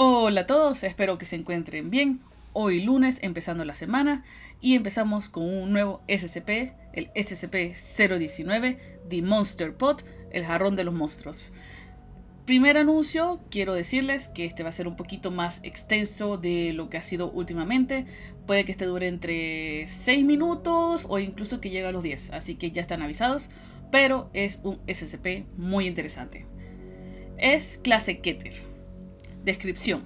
Hola a todos, espero que se encuentren bien. Hoy lunes empezando la semana y empezamos con un nuevo SCP, el SCP-019, The Monster Pot, el jarrón de los monstruos. Primer anuncio, quiero decirles que este va a ser un poquito más extenso de lo que ha sido últimamente. Puede que este dure entre 6 minutos o incluso que llegue a los 10, así que ya están avisados, pero es un SCP muy interesante. Es clase Keter. Descripción.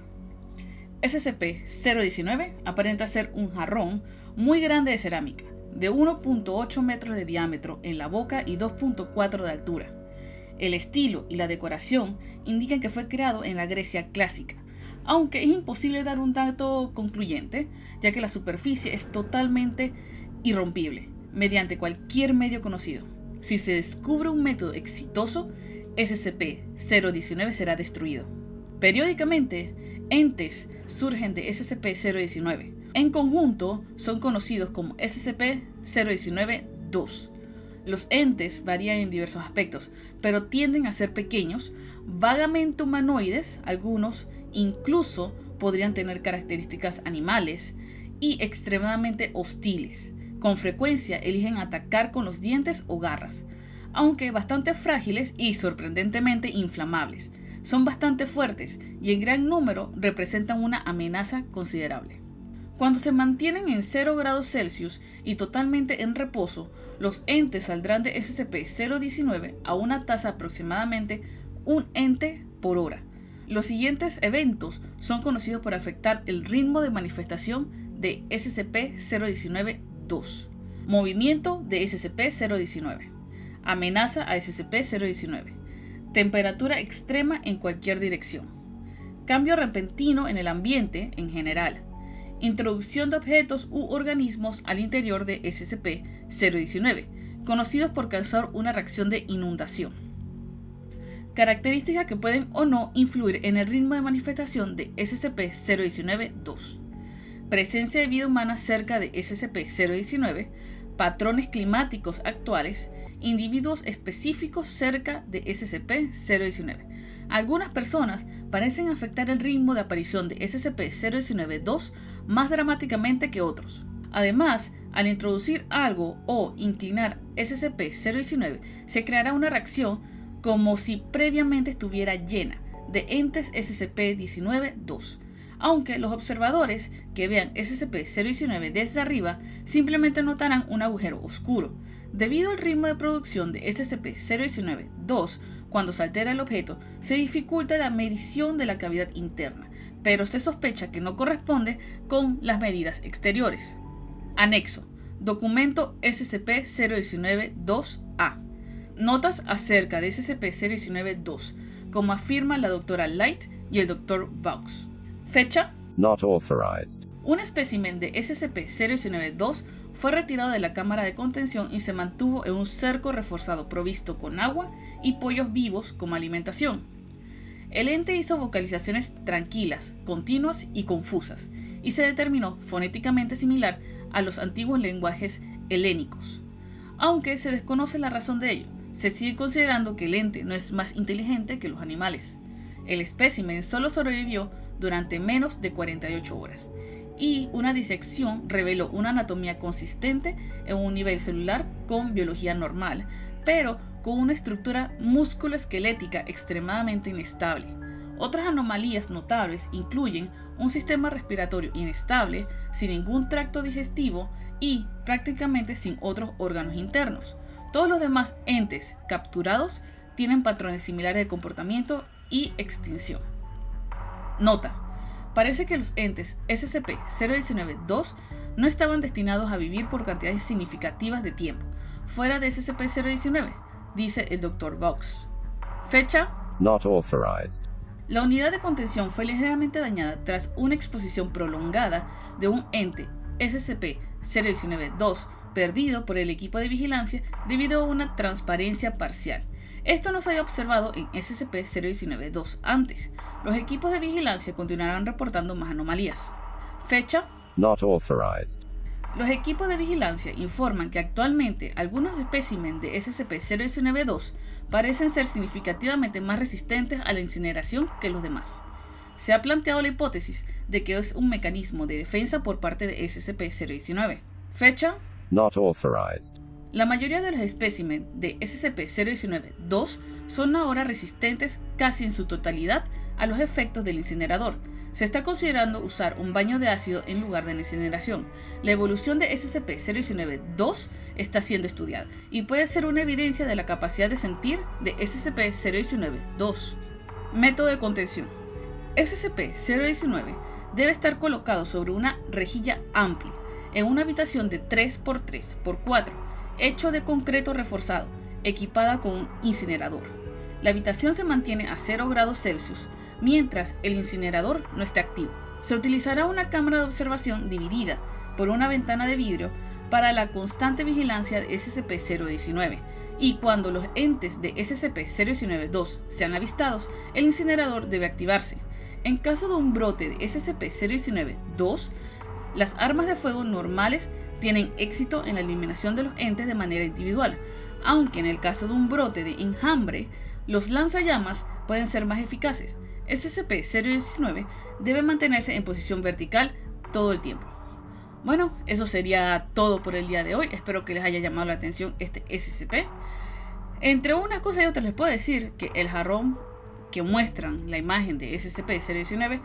SCP-019 aparenta ser un jarrón muy grande de cerámica, de 1.8 metros de diámetro en la boca y 2.4 de altura. El estilo y la decoración indican que fue creado en la Grecia clásica, aunque es imposible dar un dato concluyente, ya que la superficie es totalmente irrompible, mediante cualquier medio conocido. Si se descubre un método exitoso, SCP-019 será destruido. Periódicamente, entes surgen de SCP-019. En conjunto, son conocidos como SCP-019-2. Los entes varían en diversos aspectos, pero tienden a ser pequeños, vagamente humanoides, algunos incluso podrían tener características animales y extremadamente hostiles. Con frecuencia eligen atacar con los dientes o garras, aunque bastante frágiles y sorprendentemente inflamables. Son bastante fuertes y en gran número representan una amenaza considerable. Cuando se mantienen en 0 grados Celsius y totalmente en reposo, los entes saldrán de SCP-019 a una tasa aproximadamente un ente por hora. Los siguientes eventos son conocidos por afectar el ritmo de manifestación de SCP-019-2. Movimiento de SCP-019. Amenaza a SCP-019. Temperatura extrema en cualquier dirección. Cambio repentino en el ambiente en general. Introducción de objetos u organismos al interior de SCP-019, conocidos por causar una reacción de inundación. Características que pueden o no influir en el ritmo de manifestación de SCP-019-2. Presencia de vida humana cerca de SCP-019, patrones climáticos actuales, individuos específicos cerca de SCP-019. Algunas personas parecen afectar el ritmo de aparición de SCP-019-2 más dramáticamente que otros. Además, al introducir algo o inclinar SCP-019, se creará una reacción como si previamente estuviera llena de entes SCP-19-2, aunque los observadores que vean SCP-019 desde arriba simplemente notarán un agujero oscuro. Debido al ritmo de producción de SCP-019-2, cuando se altera el objeto, se dificulta la medición de la cavidad interna, pero se sospecha que no corresponde con las medidas exteriores. Anexo. Documento SCP-019-2A. Notas acerca de SCP-019-2, como afirma la doctora Light y el doctor Vaux. Fecha. Not authorized. Un espécimen de SCP-019-2 fue retirado de la cámara de contención y se mantuvo en un cerco reforzado provisto con agua y pollos vivos como alimentación. El ente hizo vocalizaciones tranquilas, continuas y confusas, y se determinó fonéticamente similar a los antiguos lenguajes helénicos. Aunque se desconoce la razón de ello, se sigue considerando que el ente no es más inteligente que los animales. El espécimen solo sobrevivió durante menos de 48 horas y una disección reveló una anatomía consistente en un nivel celular con biología normal, pero con una estructura musculoesquelética extremadamente inestable. Otras anomalías notables incluyen un sistema respiratorio inestable, sin ningún tracto digestivo y prácticamente sin otros órganos internos. Todos los demás entes capturados tienen patrones similares de comportamiento y extinción. Nota. Parece que los entes SCP-019-2 no estaban destinados a vivir por cantidades significativas de tiempo, fuera de SCP-019, dice el Dr. Vox. Fecha. Not authorized. La unidad de contención fue ligeramente dañada tras una exposición prolongada de un ente SCP-019-2 perdido por el equipo de vigilancia debido a una transparencia parcial esto no se había observado en SCP-019-2 antes. Los equipos de vigilancia continuarán reportando más anomalías. Fecha. Not authorized. Los equipos de vigilancia informan que actualmente algunos especímenes de SCP-019-2 parecen ser significativamente más resistentes a la incineración que los demás. se ha planteado la hipótesis de que es un mecanismo de defensa por parte de SCP-019. Fecha Not authorized. La mayoría de los especímenes de SCP-019-2 son ahora resistentes casi en su totalidad a los efectos del incinerador. Se está considerando usar un baño de ácido en lugar de la incineración. La evolución de SCP-019-2 está siendo estudiada y puede ser una evidencia de la capacidad de sentir de SCP-019-2. Método de contención. SCP-019 debe estar colocado sobre una rejilla amplia en una habitación de 3x3 x 4, hecho de concreto reforzado, equipada con un incinerador. La habitación se mantiene a 0 grados Celsius mientras el incinerador no esté activo. Se utilizará una cámara de observación dividida por una ventana de vidrio para la constante vigilancia de SCP-019 y cuando los entes de SCP-019-2 sean avistados, el incinerador debe activarse. En caso de un brote de SCP-019-2, las armas de fuego normales tienen éxito en la eliminación de los entes de manera individual, aunque en el caso de un brote de enjambre, los lanzallamas pueden ser más eficaces. SCP-019 debe mantenerse en posición vertical todo el tiempo. Bueno, eso sería todo por el día de hoy. Espero que les haya llamado la atención este SCP. Entre unas cosas y otras les puedo decir que el jarrón que muestran la imagen de SCP-019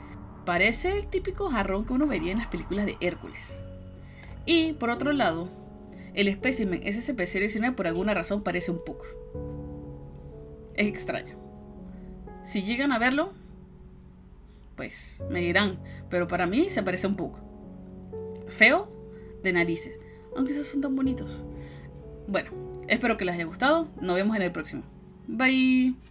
parece el típico jarrón que uno vería en las películas de Hércules. Y por otro lado, el espécimen SCP-019 por alguna razón parece un Puck. Es extraño. Si llegan a verlo, pues me dirán, pero para mí se parece un Puck. Feo de narices, aunque esos son tan bonitos. Bueno, espero que les haya gustado. Nos vemos en el próximo. Bye.